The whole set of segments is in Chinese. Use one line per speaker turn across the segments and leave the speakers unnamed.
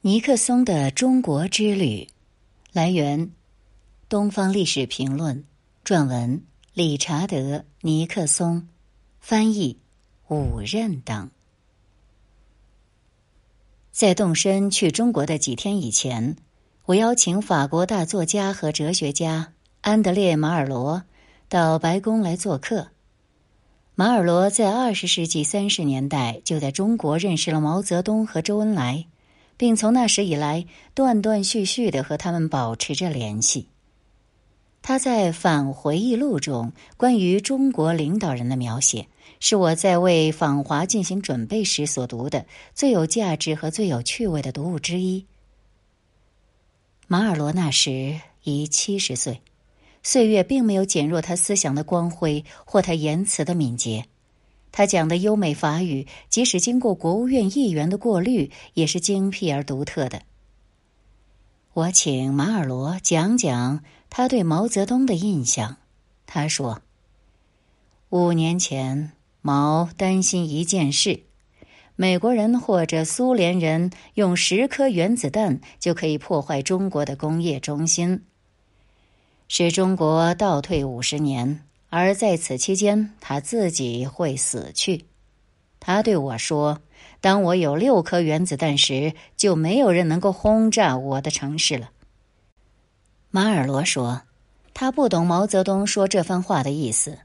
尼克松的中国之旅，来源《东方历史评论》，撰文理查德·尼克松，翻译武任等。在动身去中国的几天以前，我邀请法国大作家和哲学家安德烈·马尔罗到白宫来做客。马尔罗在二十世纪三十年代就在中国认识了毛泽东和周恩来。并从那时以来断断续续的和他们保持着联系。他在反回忆录中关于中国领导人的描写，是我在为访华进行准备时所读的最有价值和最有趣味的读物之一。马尔罗那时已七十岁，岁月并没有减弱他思想的光辉或他言辞的敏捷。他讲的优美法语，即使经过国务院议员的过滤，也是精辟而独特的。我请马尔罗讲讲他对毛泽东的印象。他说：“五年前，毛担心一件事：美国人或者苏联人用十颗原子弹就可以破坏中国的工业中心，使中国倒退五十年。”而在此期间，他自己会死去。他对我说：“当我有六颗原子弹时，就没有人能够轰炸我的城市了。”马尔罗说：“他不懂毛泽东说这番话的意思。”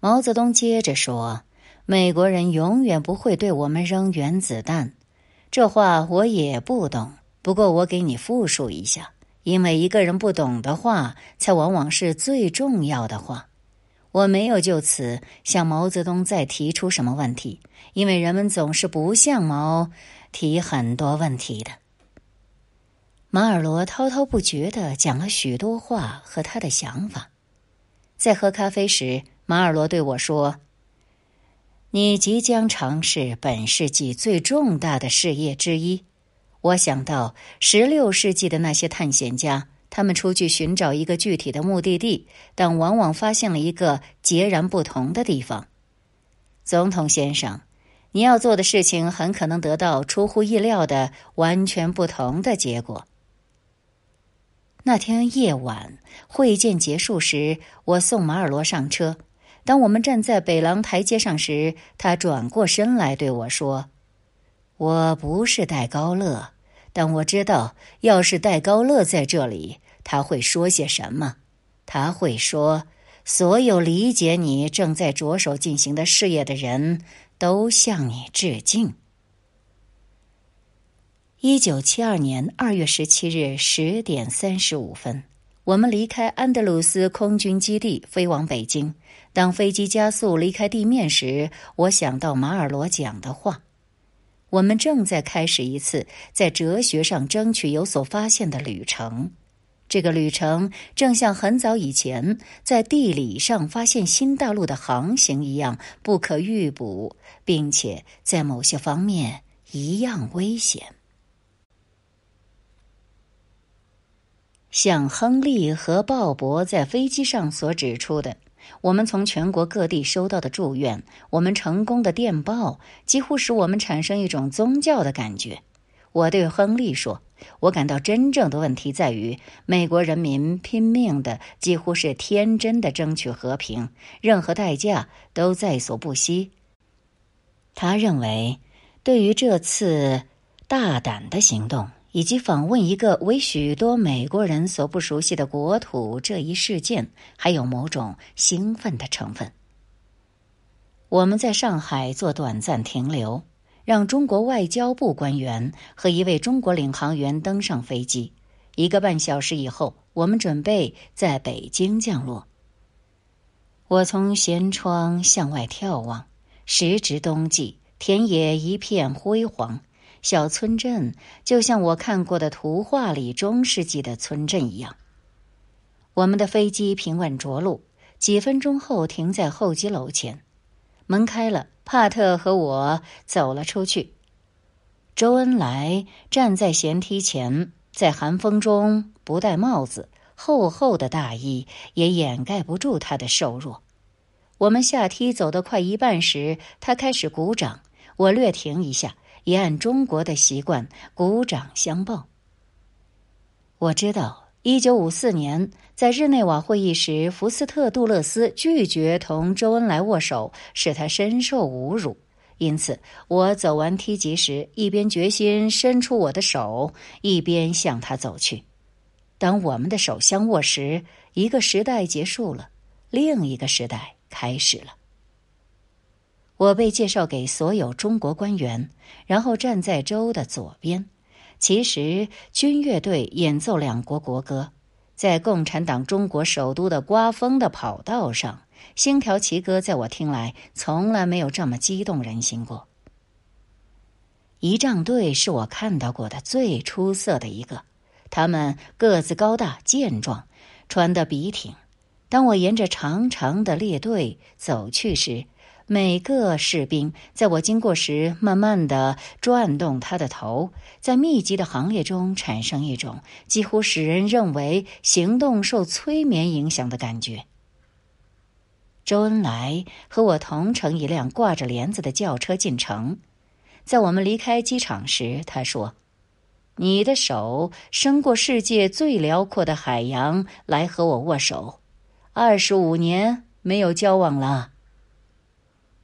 毛泽东接着说：“美国人永远不会对我们扔原子弹。”这话我也不懂，不过我给你复述一下，因为一个人不懂的话，才往往是最重要的话。我没有就此向毛泽东再提出什么问题，因为人们总是不向毛提很多问题的。马尔罗滔滔不绝的讲了许多话和他的想法。在喝咖啡时，马尔罗对我说：“你即将尝试本世纪最重大的事业之一。”我想到十六世纪的那些探险家。他们出去寻找一个具体的目的地，但往往发现了一个截然不同的地方。总统先生，你要做的事情很可能得到出乎意料的完全不同的结果。那天夜晚会见结束时，我送马尔罗上车。当我们站在北廊台阶上时，他转过身来对我说：“我不是戴高乐。”但我知道，要是戴高乐在这里，他会说些什么？他会说：“所有理解你正在着手进行的事业的人都向你致敬。”一九七二年二月十七日十点三十五分，我们离开安德鲁斯空军基地，飞往北京。当飞机加速离开地面时，我想到马尔罗讲的话。我们正在开始一次在哲学上争取有所发现的旅程，这个旅程正像很早以前在地理上发现新大陆的航行一样不可预卜，并且在某些方面一样危险。像亨利和鲍勃在飞机上所指出的。我们从全国各地收到的祝愿，我们成功的电报，几乎使我们产生一种宗教的感觉。我对亨利说：“我感到真正的问题在于，美国人民拼命的，几乎是天真的争取和平，任何代价都在所不惜。”他认为，对于这次大胆的行动。以及访问一个为许多美国人所不熟悉的国土这一事件，还有某种兴奋的成分。我们在上海做短暂停留，让中国外交部官员和一位中国领航员登上飞机。一个半小时以后，我们准备在北京降落。我从舷窗向外眺望，时值冬季，田野一片辉煌。小村镇就像我看过的图画里中世纪的村镇一样。我们的飞机平稳着陆，几分钟后停在候机楼前，门开了，帕特和我走了出去。周恩来站在舷梯前，在寒风中不戴帽子，厚厚的大衣也掩盖不住他的瘦弱。我们下梯走得快一半时，他开始鼓掌，我略停一下。也按中国的习惯鼓掌相报。我知道，一九五四年在日内瓦会议时，福斯特·杜勒斯拒绝同周恩来握手，使他深受侮辱。因此，我走完梯级时，一边决心伸出我的手，一边向他走去。当我们的手相握时，一个时代结束了，另一个时代开始了。我被介绍给所有中国官员，然后站在周的左边。其实，军乐队演奏两国国歌，在共产党中国首都的刮风的跑道上。星条旗歌在我听来从来没有这么激动人心过。仪仗队是我看到过的最出色的一个，他们个子高大健壮，穿得笔挺。当我沿着长长的列队走去时，每个士兵在我经过时，慢慢的转动他的头，在密集的行列中产生一种几乎使人认为行动受催眠影响的感觉。周恩来和我同乘一辆挂着帘子的轿车进城，在我们离开机场时，他说：“你的手伸过世界最辽阔的海洋来和我握手，二十五年没有交往了。”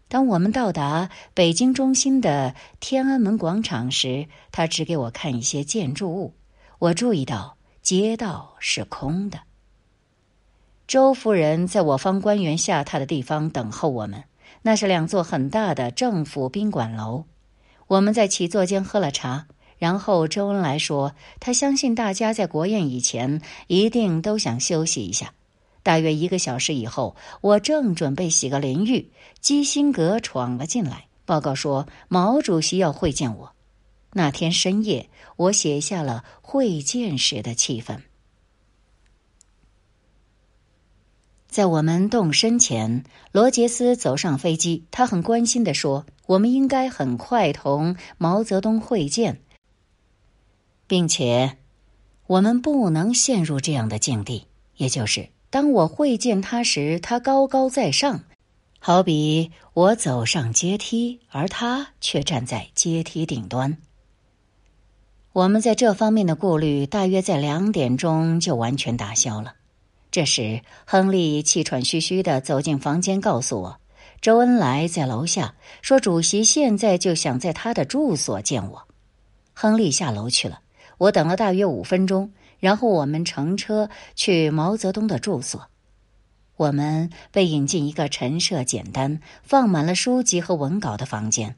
当我们到达北京中心的天安门广场时，他指给我看一些建筑物，我注意到街道是空的。周夫人在我方官员下榻的地方等候我们，那是两座很大的政府宾馆楼。我们在起坐间喝了茶，然后周恩来说，他相信大家在国宴以前一定都想休息一下。大约一个小时以后，我正准备洗个淋浴，基辛格闯了进来，报告说毛主席要会见我。那天深夜，我写下了会见时的气氛。在我们动身前，罗杰斯走上飞机。他很关心的说：“我们应该很快同毛泽东会见，并且我们不能陷入这样的境地，也就是当我会见他时，他高高在上，好比我走上阶梯，而他却站在阶梯顶端。我们在这方面的顾虑，大约在两点钟就完全打消了。”这时，亨利气喘吁吁的走进房间，告诉我，周恩来在楼下，说主席现在就想在他的住所见我。亨利下楼去了，我等了大约五分钟，然后我们乘车去毛泽东的住所。我们被引进一个陈设简单、放满了书籍和文稿的房间，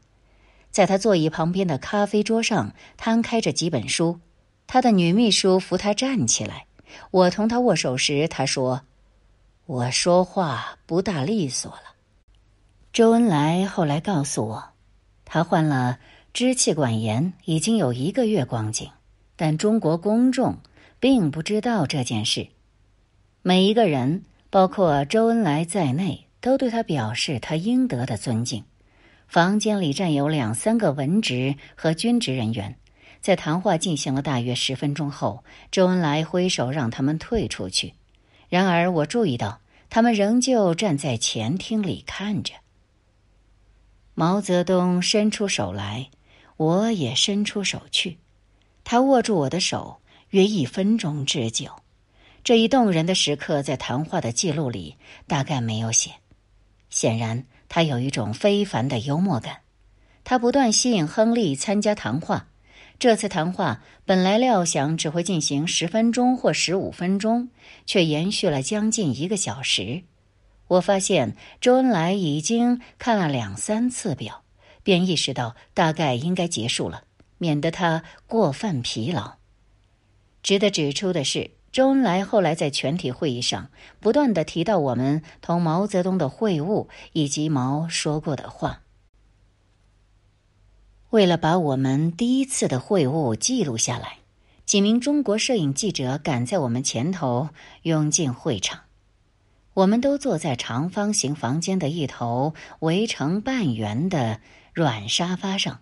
在他座椅旁边的咖啡桌上摊开着几本书，他的女秘书扶他站起来。我同他握手时，他说：“我说话不大利索了。”周恩来后来告诉我，他患了支气管炎，已经有一个月光景，但中国公众并不知道这件事。每一个人，包括周恩来在内，都对他表示他应得的尊敬。房间里站有两三个文职和军职人员。在谈话进行了大约十分钟后，周恩来挥手让他们退出去。然而，我注意到他们仍旧站在前厅里看着。毛泽东伸出手来，我也伸出手去。他握住我的手约一分钟之久。这一动人的时刻在谈话的记录里大概没有写。显然，他有一种非凡的幽默感。他不断吸引亨利参加谈话。这次谈话本来料想只会进行十分钟或十五分钟，却延续了将近一个小时。我发现周恩来已经看了两三次表，便意识到大概应该结束了，免得他过分疲劳。值得指出的是，周恩来后来在全体会议上不断的提到我们同毛泽东的会晤以及毛说过的话。为了把我们第一次的会晤记录下来，几名中国摄影记者赶在我们前头涌进会场。我们都坐在长方形房间的一头围成半圆的软沙发上。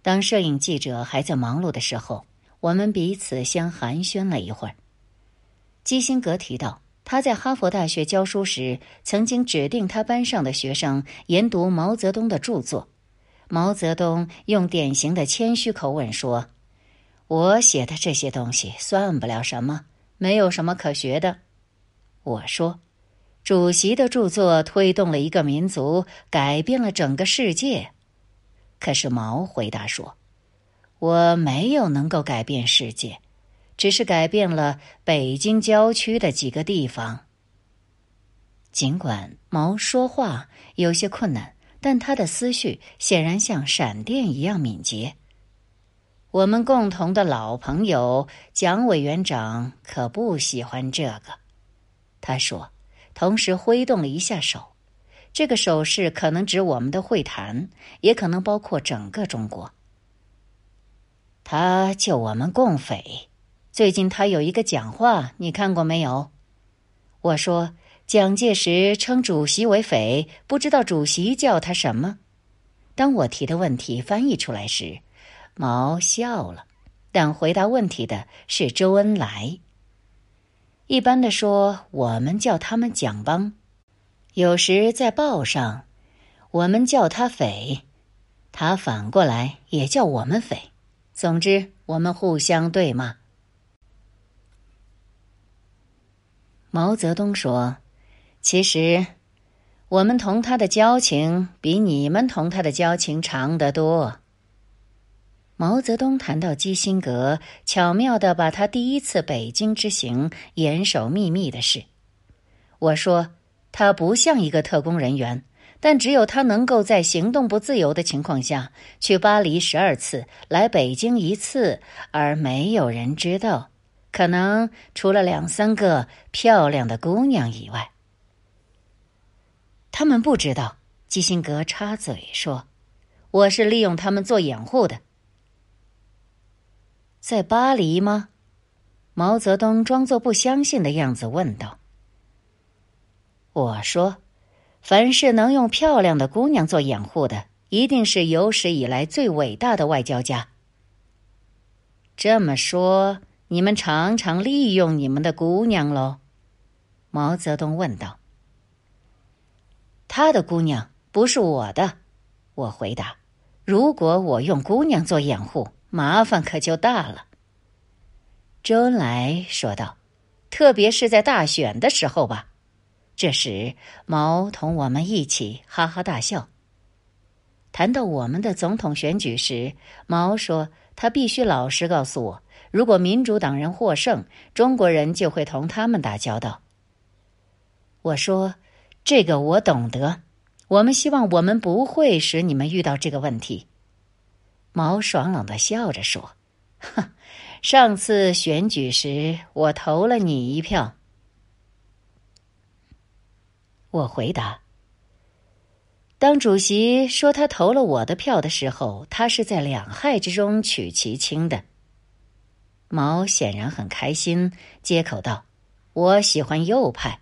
当摄影记者还在忙碌的时候，我们彼此先寒暄了一会儿。基辛格提到，他在哈佛大学教书时，曾经指定他班上的学生研读毛泽东的著作。毛泽东用典型的谦虚口吻说：“我写的这些东西算不了什么，没有什么可学的。”我说：“主席的著作推动了一个民族，改变了整个世界。”可是毛回答说：“我没有能够改变世界，只是改变了北京郊区的几个地方。”尽管毛说话有些困难，但他的思绪显然像闪电一样敏捷。我们共同的老朋友蒋委员长可不喜欢这个，他说，同时挥动了一下手。这个手势可能指我们的会谈，也可能包括整个中国。他叫我们共匪。最近他有一个讲话，你看过没有？我说。蒋介石称主席为匪，不知道主席叫他什么。当我提的问题翻译出来时，毛笑了，但回答问题的是周恩来。一般的说，我们叫他们蒋帮；有时在报上，我们叫他匪，他反过来也叫我们匪。总之，我们互相对骂。毛泽东说。其实，我们同他的交情比你们同他的交情长得多。毛泽东谈到基辛格，巧妙的把他第一次北京之行严守秘密的事。我说他不像一个特工人员，但只有他能够在行动不自由的情况下去巴黎十二次，来北京一次，而没有人知道，可能除了两三个漂亮的姑娘以外。他们不知道，基辛格插嘴说：“我是利用他们做掩护的。”在巴黎吗？毛泽东装作不相信的样子问道。我说：“凡是能用漂亮的姑娘做掩护的，一定是有史以来最伟大的外交家。”这么说，你们常常利用你们的姑娘喽？毛泽东问道。他的姑娘不是我的，我回答。如果我用姑娘做掩护，麻烦可就大了。周恩来说道：“特别是在大选的时候吧。”这时，毛同我们一起哈哈大笑。谈到我们的总统选举时，毛说他必须老实告诉我，如果民主党人获胜，中国人就会同他们打交道。我说。这个我懂得，我们希望我们不会使你们遇到这个问题。毛爽朗的笑着说：“哼，上次选举时我投了你一票。”我回答：“当主席说他投了我的票的时候，他是在两害之中取其轻的。”毛显然很开心，接口道：“我喜欢右派。”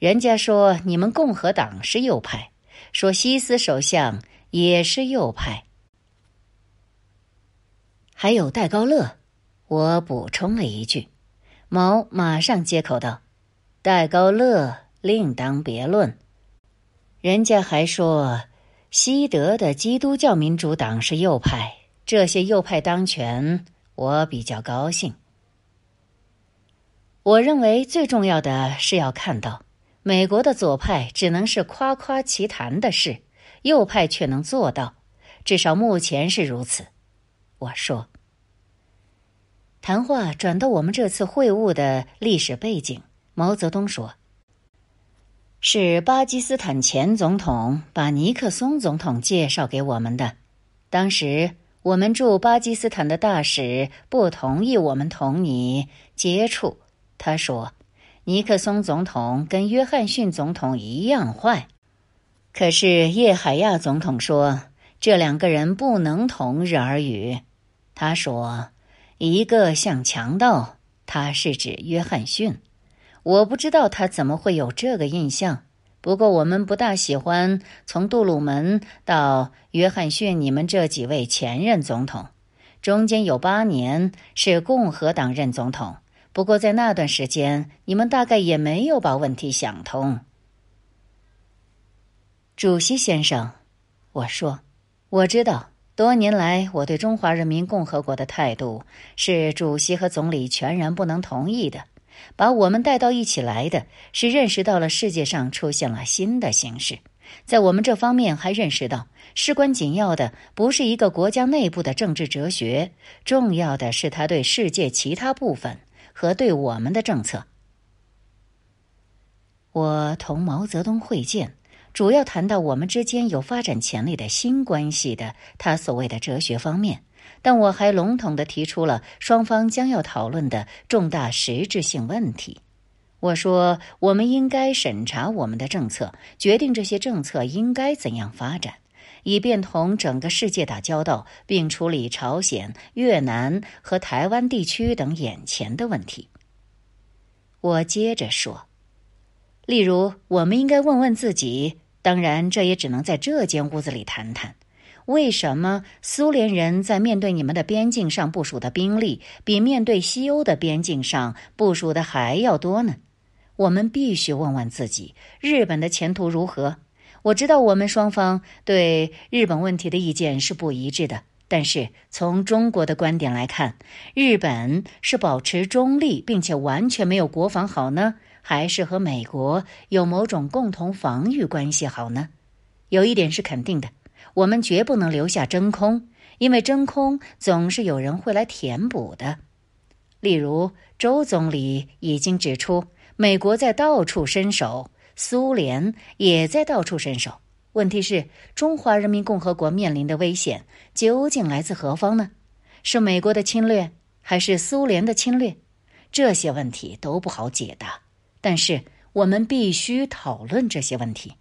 人家说你们共和党是右派，说西斯首相也是右派，还有戴高乐。我补充了一句，毛马上接口道：“戴高乐另当别论。”人家还说西德的基督教民主党是右派，这些右派当权，我比较高兴。我认为最重要的是要看到。美国的左派只能是夸夸其谈的事，右派却能做到，至少目前是如此。我说。谈话转到我们这次会晤的历史背景，毛泽东说：“是巴基斯坦前总统把尼克松总统介绍给我们的。当时我们驻巴基斯坦的大使不同意我们同你接触。”他说。尼克松总统跟约翰逊总统一样坏，可是叶海亚总统说这两个人不能同日而语。他说，一个像强盗，他是指约翰逊。我不知道他怎么会有这个印象。不过我们不大喜欢从杜鲁门到约翰逊，你们这几位前任总统，中间有八年是共和党任总统。不过，在那段时间，你们大概也没有把问题想通。主席先生，我说，我知道，多年来我对中华人民共和国的态度是主席和总理全然不能同意的。把我们带到一起来的是认识到了世界上出现了新的形势，在我们这方面还认识到，事关紧要的不是一个国家内部的政治哲学，重要的是他对世界其他部分和对我们的政策。我同毛泽东会见，主要谈到我们之间有发展潜力的新关系的他所谓的哲学方面。但我还笼统的提出了双方将要讨论的重大实质性问题。我说，我们应该审查我们的政策，决定这些政策应该怎样发展，以便同整个世界打交道，并处理朝鲜、越南和台湾地区等眼前的问题。我接着说，例如，我们应该问问自己，当然，这也只能在这间屋子里谈谈。为什么苏联人在面对你们的边境上部署的兵力，比面对西欧的边境上部署的还要多呢？我们必须问问自己：日本的前途如何？我知道我们双方对日本问题的意见是不一致的，但是从中国的观点来看，日本是保持中立并且完全没有国防好呢，还是和美国有某种共同防御关系好呢？有一点是肯定的。我们绝不能留下真空，因为真空总是有人会来填补的。例如，周总理已经指出，美国在到处伸手，苏联也在到处伸手。问题是，中华人民共和国面临的危险究竟来自何方呢？是美国的侵略，还是苏联的侵略？这些问题都不好解答，但是我们必须讨论这些问题。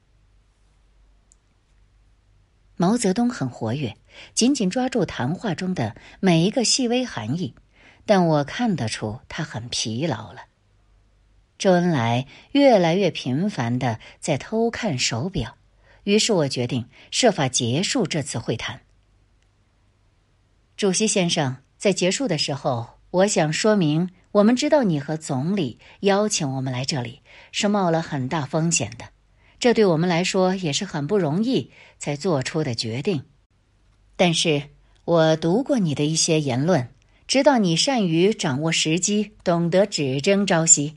毛泽东很活跃，紧紧抓住谈话中的每一个细微含义，但我看得出他很疲劳了。周恩来越来越频繁的在偷看手表，于是我决定设法结束这次会谈。主席先生，在结束的时候，我想说明，我们知道你和总理邀请我们来这里是冒了很大风险的。这对我们来说也是很不容易才做出的决定，但是我读过你的一些言论，知道你善于掌握时机，懂得只争朝夕。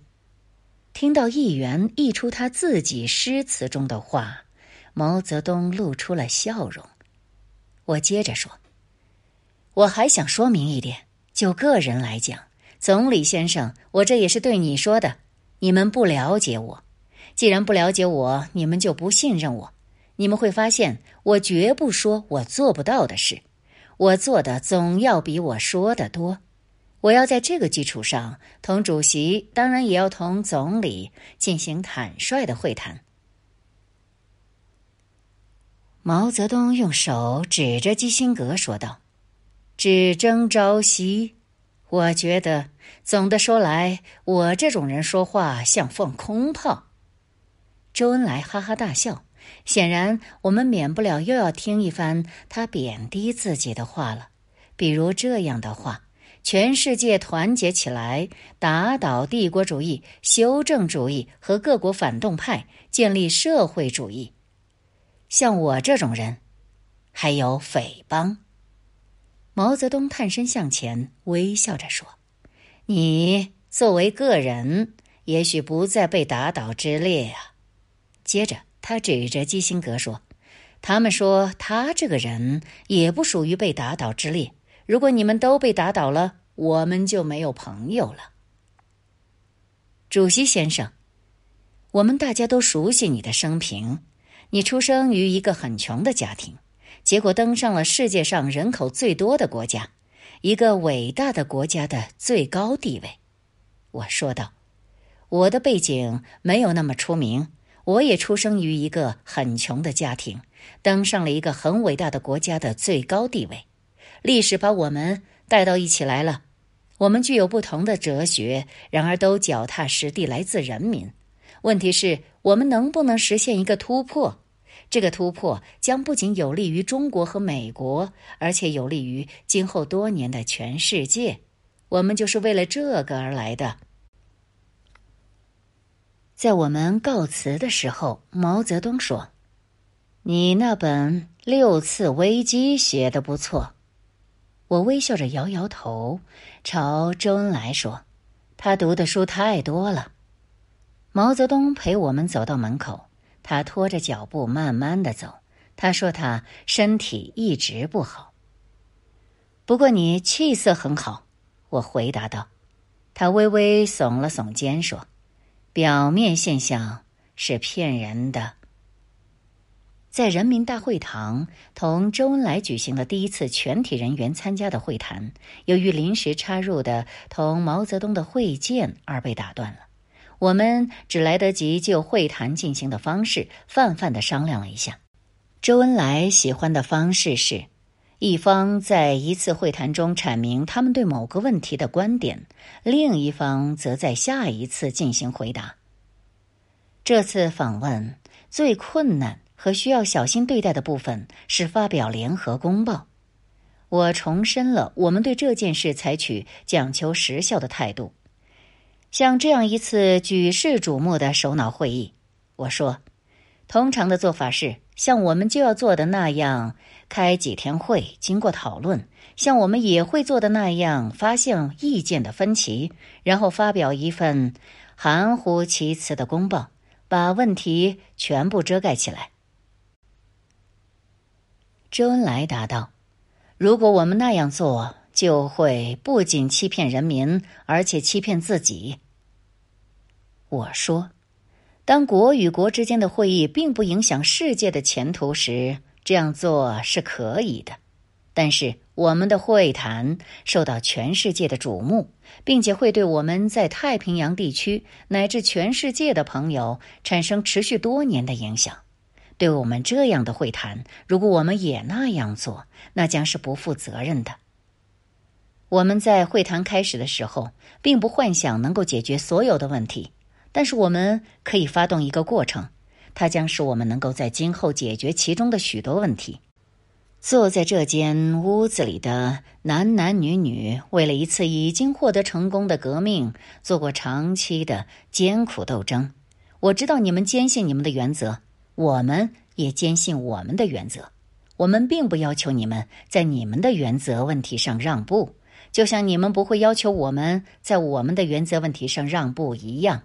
听到议员译出他自己诗词中的话，毛泽东露出了笑容。我接着说：“我还想说明一点，就个人来讲，总理先生，我这也是对你说的，你们不了解我。”既然不了解我，你们就不信任我。你们会发现，我绝不说我做不到的事，我做的总要比我说的多。我要在这个基础上同主席，当然也要同总理进行坦率的会谈。毛泽东用手指着基辛格说道：“只争朝夕。”我觉得，总的说来，我这种人说话像放空炮。周恩来哈哈大笑，显然我们免不了又要听一番他贬低自己的话了，比如这样的话：“全世界团结起来，打倒帝国主义、修正主义和各国反动派，建立社会主义。”像我这种人，还有匪帮。毛泽东探身向前，微笑着说：“你作为个人，也许不在被打倒之列啊。”接着，他指着基辛格说：“他们说他这个人也不属于被打倒之列。如果你们都被打倒了，我们就没有朋友了。”主席先生，我们大家都熟悉你的生平。你出生于一个很穷的家庭，结果登上了世界上人口最多的国家，一个伟大的国家的最高地位。我说道：“我的背景没有那么出名。”我也出生于一个很穷的家庭，登上了一个很伟大的国家的最高地位。历史把我们带到一起来了。我们具有不同的哲学，然而都脚踏实地，来自人民。问题是，我们能不能实现一个突破？这个突破将不仅有利于中国和美国，而且有利于今后多年的全世界。我们就是为了这个而来的。在我们告辞的时候，毛泽东说：“你那本六次危机写的不错。我微笑着摇摇头，朝周恩来说：“他读的书太多了。”毛泽东陪我们走到门口，他拖着脚步慢慢的走。他说他身体一直不好。不过你气色很好，我回答道。他微微耸了耸肩说：“表面现象是骗人的。”在人民大会堂同周恩来举行的第一次全体人员参加的会谈，由于临时插入的同毛泽东的会见而被打断了。我们只来得及就会谈进行的方式泛泛的商量了一下。周恩来喜欢的方式是，一方在一次会谈中阐明他们对某个问题的观点，另一方则在下一次进行回答。这次访问最困难。和需要小心对待的部分是发表联合公报。我重申了我们对这件事采取讲求实效的态度。像这样一次举世瞩目的首脑会议，我说，通常的做法是像我们就要做的那样开几天会，经过讨论，像我们也会做的那样发现意见的分歧，然后发表一份含糊其辞的公报，把问题全部遮盖起来。周恩来答道：“如果我们那样做，就会不仅欺骗人民，而且欺骗自己。”我说：“当国与国之间的会议并不影响世界的前途时，这样做是可以的。但是我们的会谈受到全世界的瞩目，并且会对我们在太平洋地区乃至全世界的朋友产生持续多年的影响。”对我们这样的会谈，如果我们也那样做，那将是不负责任的。我们在会谈开始的时候，并不幻想能够解决所有的问题，但是我们可以发动一个过程，它将使我们能够在今后解决其中的许多问题。坐在这间屋子里的男男女女，为了一次已经获得成功的革命，做过长期的艰苦斗争。我知道你们坚信你们的原则。我们也坚信我们的原则，我们并不要求你们在你们的原则问题上让步，就像你们不会要求我们在我们的原则问题上让步一样。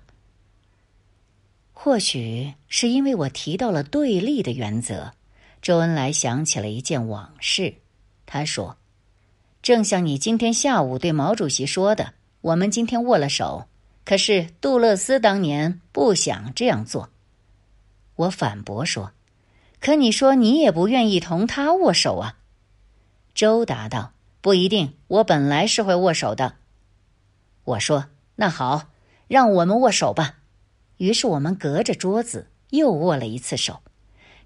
或许是因为我提到了对立的原则，周恩来想起了一件往事。他说：“正像你今天下午对毛主席说的，我们今天握了手，可是杜勒斯当年不想这样做。”我反驳说：“可你说你也不愿意同他握手啊？”周答道：“不一定，我本来是会握手的。”我说：“那好，让我们握手吧。”于是我们隔着桌子又握了一次手。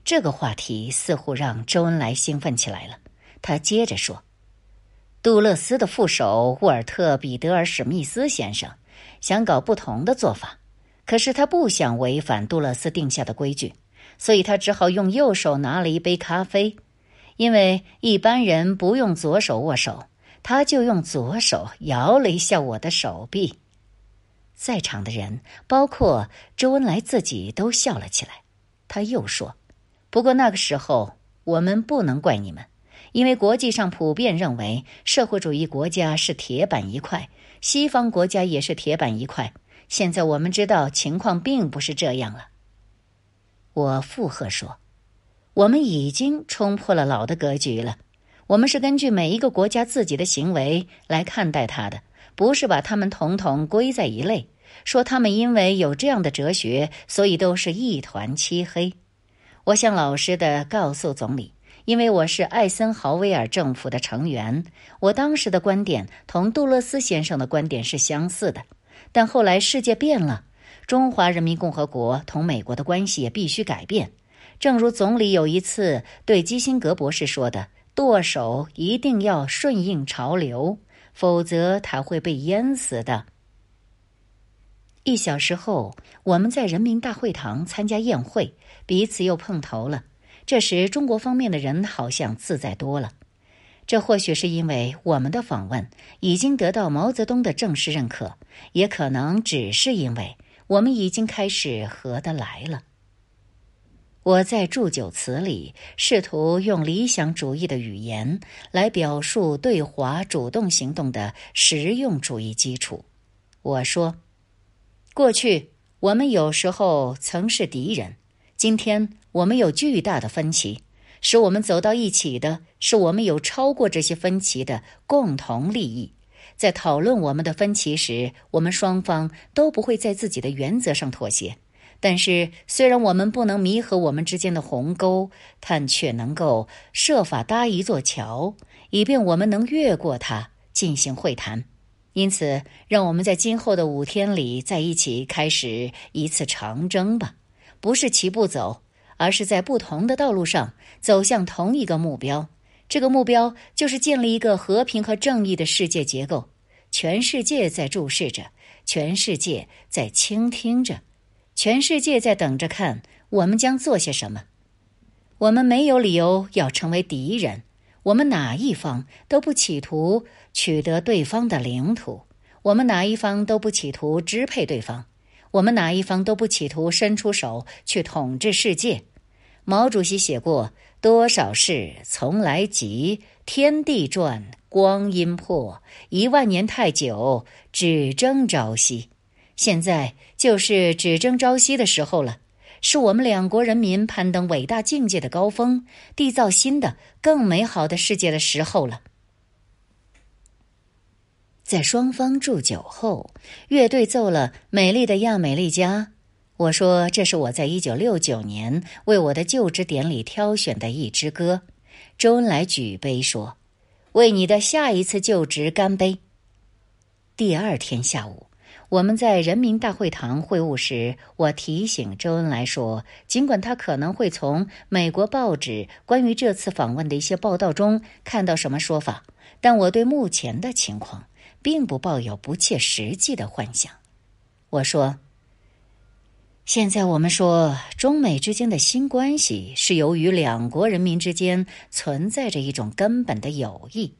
这个话题似乎让周恩来兴奋起来了。他接着说：“杜勒斯的副手沃尔特·彼得尔·史密斯先生想搞不同的做法。”可是他不想违反杜勒斯定下的规矩，所以他只好用右手拿了一杯咖啡，因为一般人不用左手握手，他就用左手摇了一下我的手臂。在场的人，包括周恩来自己，都笑了起来。他又说：“不过那个时候，我们不能怪你们，因为国际上普遍认为社会主义国家是铁板一块，西方国家也是铁板一块。”现在我们知道情况并不是这样了。我附和说：“我们已经冲破了老的格局了。我们是根据每一个国家自己的行为来看待它的，不是把他们统统归在一类，说他们因为有这样的哲学，所以都是一团漆黑。”我想老实的告诉总理，因为我是艾森豪威尔政府的成员，我当时的观点同杜勒斯先生的观点是相似的。但后来世界变了，中华人民共和国同美国的关系也必须改变。正如总理有一次对基辛格博士说的：“舵手一定要顺应潮流，否则他会被淹死的。”一小时后，我们在人民大会堂参加宴会，彼此又碰头了。这时，中国方面的人好像自在多了。这或许是因为我们的访问已经得到毛泽东的正式认可，也可能只是因为我们已经开始合得来了。我在祝酒词里试图用理想主义的语言来表述对华主动行动的实用主义基础。我说：“过去我们有时候曾是敌人，今天我们有巨大的分歧，使我们走到一起的是我们有超过这些分歧的共同利益。在讨论我们的分歧时，我们双方都不会在自己的原则上妥协。”但是，虽然我们不能弥合我们之间的鸿沟，但却能够设法搭一座桥，以便我们能越过它进行会谈。因此，让我们在今后的五天里在一起开始一次长征吧，不是齐步走，而是在不同的道路上走向同一个目标。这个目标就是建立一个和平和正义的世界结构。全世界在注视着，全世界在倾听着。全世界在等着看我们将做些什么。我们没有理由要成为敌人。我们哪一方都不企图取得对方的领土。我们哪一方都不企图支配对方。我们哪一方都不企图伸出手去统治世界。毛主席写过：“多少事从来急，天地转，光阴迫，一万年太久，只争朝夕。”现在就是只争朝夕的时候了，是我们两国人民攀登伟大境界的高峰、缔造新的、更美好的世界的时候了。在双方祝酒后，乐队奏了《美丽的亚美利加》。我说：“这是我在一九六九年为我的就职典礼挑选的一支歌。”周恩来举杯说：“为你的下一次就职干杯。”第二天下午。我们在人民大会堂会晤时，我提醒周恩来说：“尽管他可能会从美国报纸关于这次访问的一些报道中看到什么说法，但我对目前的情况并不抱有不切实际的幻想。”我说：“现在我们说中美之间的新关系是由于两国人民之间存在着一种根本的友谊。”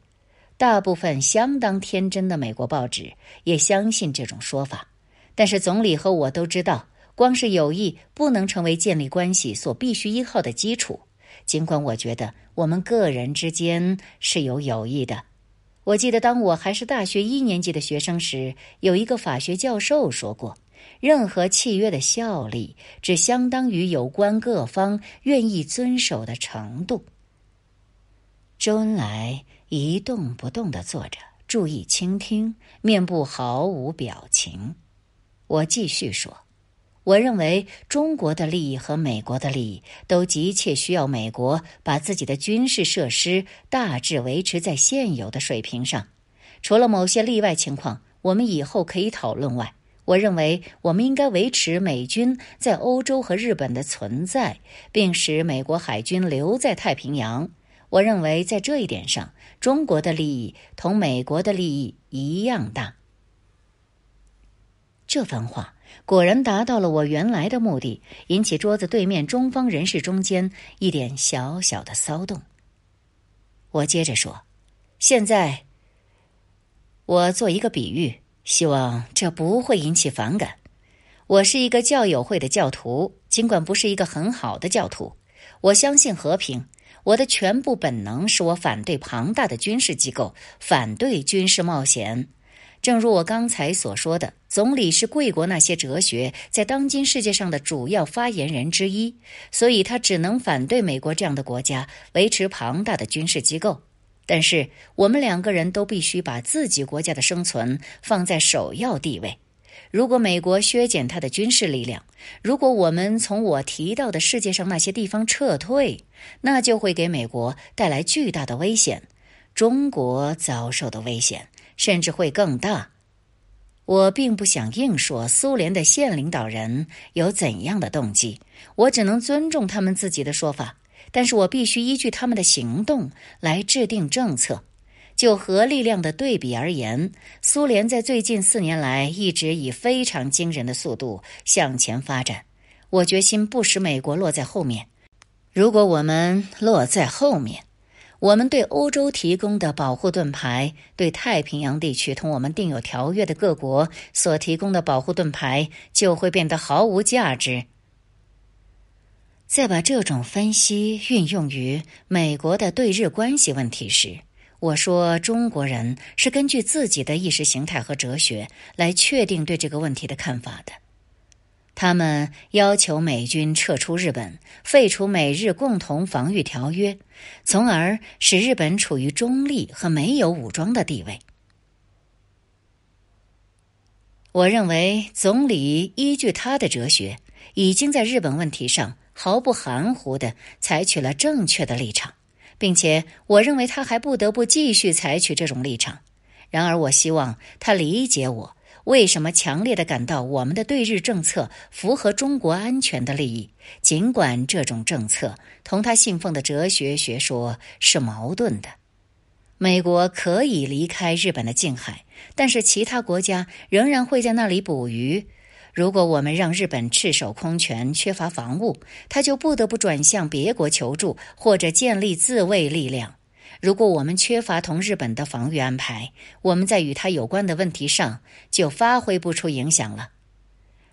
大部分相当天真的美国报纸也相信这种说法，但是总理和我都知道，光是友谊不能成为建立关系所必须依靠的基础。尽管我觉得我们个人之间是有友谊的。我记得当我还是大学一年级的学生时，有一个法学教授说过：“任何契约的效力只相当于有关各方愿意遵守的程度。”周恩来。一动不动地坐着，注意倾听，面部毫无表情。我继续说：“我认为中国的利益和美国的利益都急切需要美国把自己的军事设施大致维持在现有的水平上。除了某些例外情况，我们以后可以讨论外，我认为我们应该维持美军在欧洲和日本的存在，并使美国海军留在太平洋。我认为在这一点上。”中国的利益同美国的利益一样大。这番话果然达到了我原来的目的，引起桌子对面中方人士中间一点小小的骚动。我接着说：“现在，我做一个比喻，希望这不会引起反感。我是一个教友会的教徒，尽管不是一个很好的教徒，我相信和平。”我的全部本能使我反对庞大的军事机构，反对军事冒险。正如我刚才所说的，总理是贵国那些哲学在当今世界上的主要发言人之一，所以他只能反对美国这样的国家维持庞大的军事机构。但是我们两个人都必须把自己国家的生存放在首要地位。如果美国削减他的军事力量，如果我们从我提到的世界上那些地方撤退，那就会给美国带来巨大的危险。中国遭受的危险甚至会更大。我并不想硬说苏联的现领导人有怎样的动机，我只能尊重他们自己的说法，但是我必须依据他们的行动来制定政策。就核力量的对比而言，苏联在最近四年来一直以非常惊人的速度向前发展。我决心不使美国落在后面。如果我们落在后面，我们对欧洲提供的保护盾牌，对太平洋地区同我们订有条约的各国所提供的保护盾牌，就会变得毫无价值。在把这种分析运用于美国的对日关系问题时，我说中国人是根据自己的意识形态和哲学来确定对这个问题的看法的。他们要求美军撤出日本，废除美日共同防御条约，从而使日本处于中立和没有武装的地位。我认为总理依据他的哲学，已经在日本问题上毫不含糊的采取了正确的立场，并且我认为他还不得不继续采取这种立场。然而，我希望他理解我为什么强烈的感到我们的对日政策符合中国安全的利益，尽管这种政策同他信奉的哲学学说是矛盾的。美国可以离开日本的近海，但是其他国家仍然会在那里捕鱼。如果我们让日本赤手空拳、缺乏防务，他就不得不转向别国求助或者建立自卫力量。如果我们缺乏同日本的防御安排，我们在与他有关的问题上就发挥不出影响了。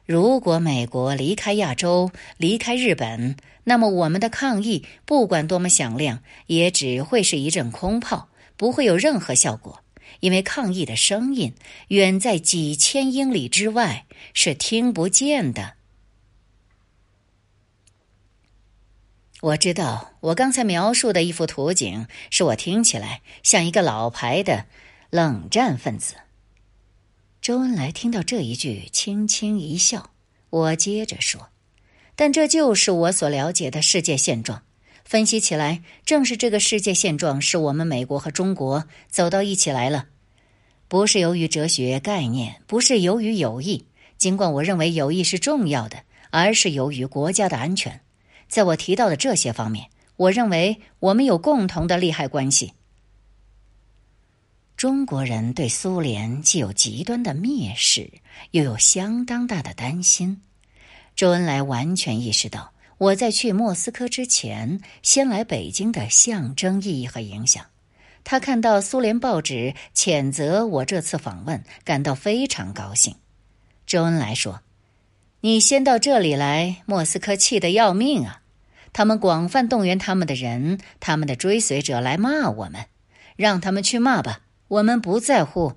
如果美国离开亚洲、离开日本，那么我们的抗议不管多么响亮，也只会是一阵空炮。不会有任何效果，因为抗议的声音远在几千英里之外，是听不见的。我知道，我刚才描述的一幅图景，使我听起来像一个老牌的冷战分子。周恩来听到这一句，轻轻一笑。我接着说：“但这就是我所了解的世界现状。”分析起来，正是这个世界现状使我们美国和中国走到一起来了，不是由于哲学概念，不是由于友谊，尽管我认为友谊是重要的，而是由于国家的安全。在我提到的这些方面，我认为我们有共同的利害关系。中国人对苏联既有极端的蔑视，又有相当大的担心。周恩来完全意识到。我在去莫斯科之前，先来北京的象征意义和影响。他看到苏联报纸谴责我这次访问，感到非常高兴。周恩来说：“你先到这里来，莫斯科气得要命啊！他们广泛动员他们的人，他们的追随者来骂我们，让他们去骂吧，我们不在乎。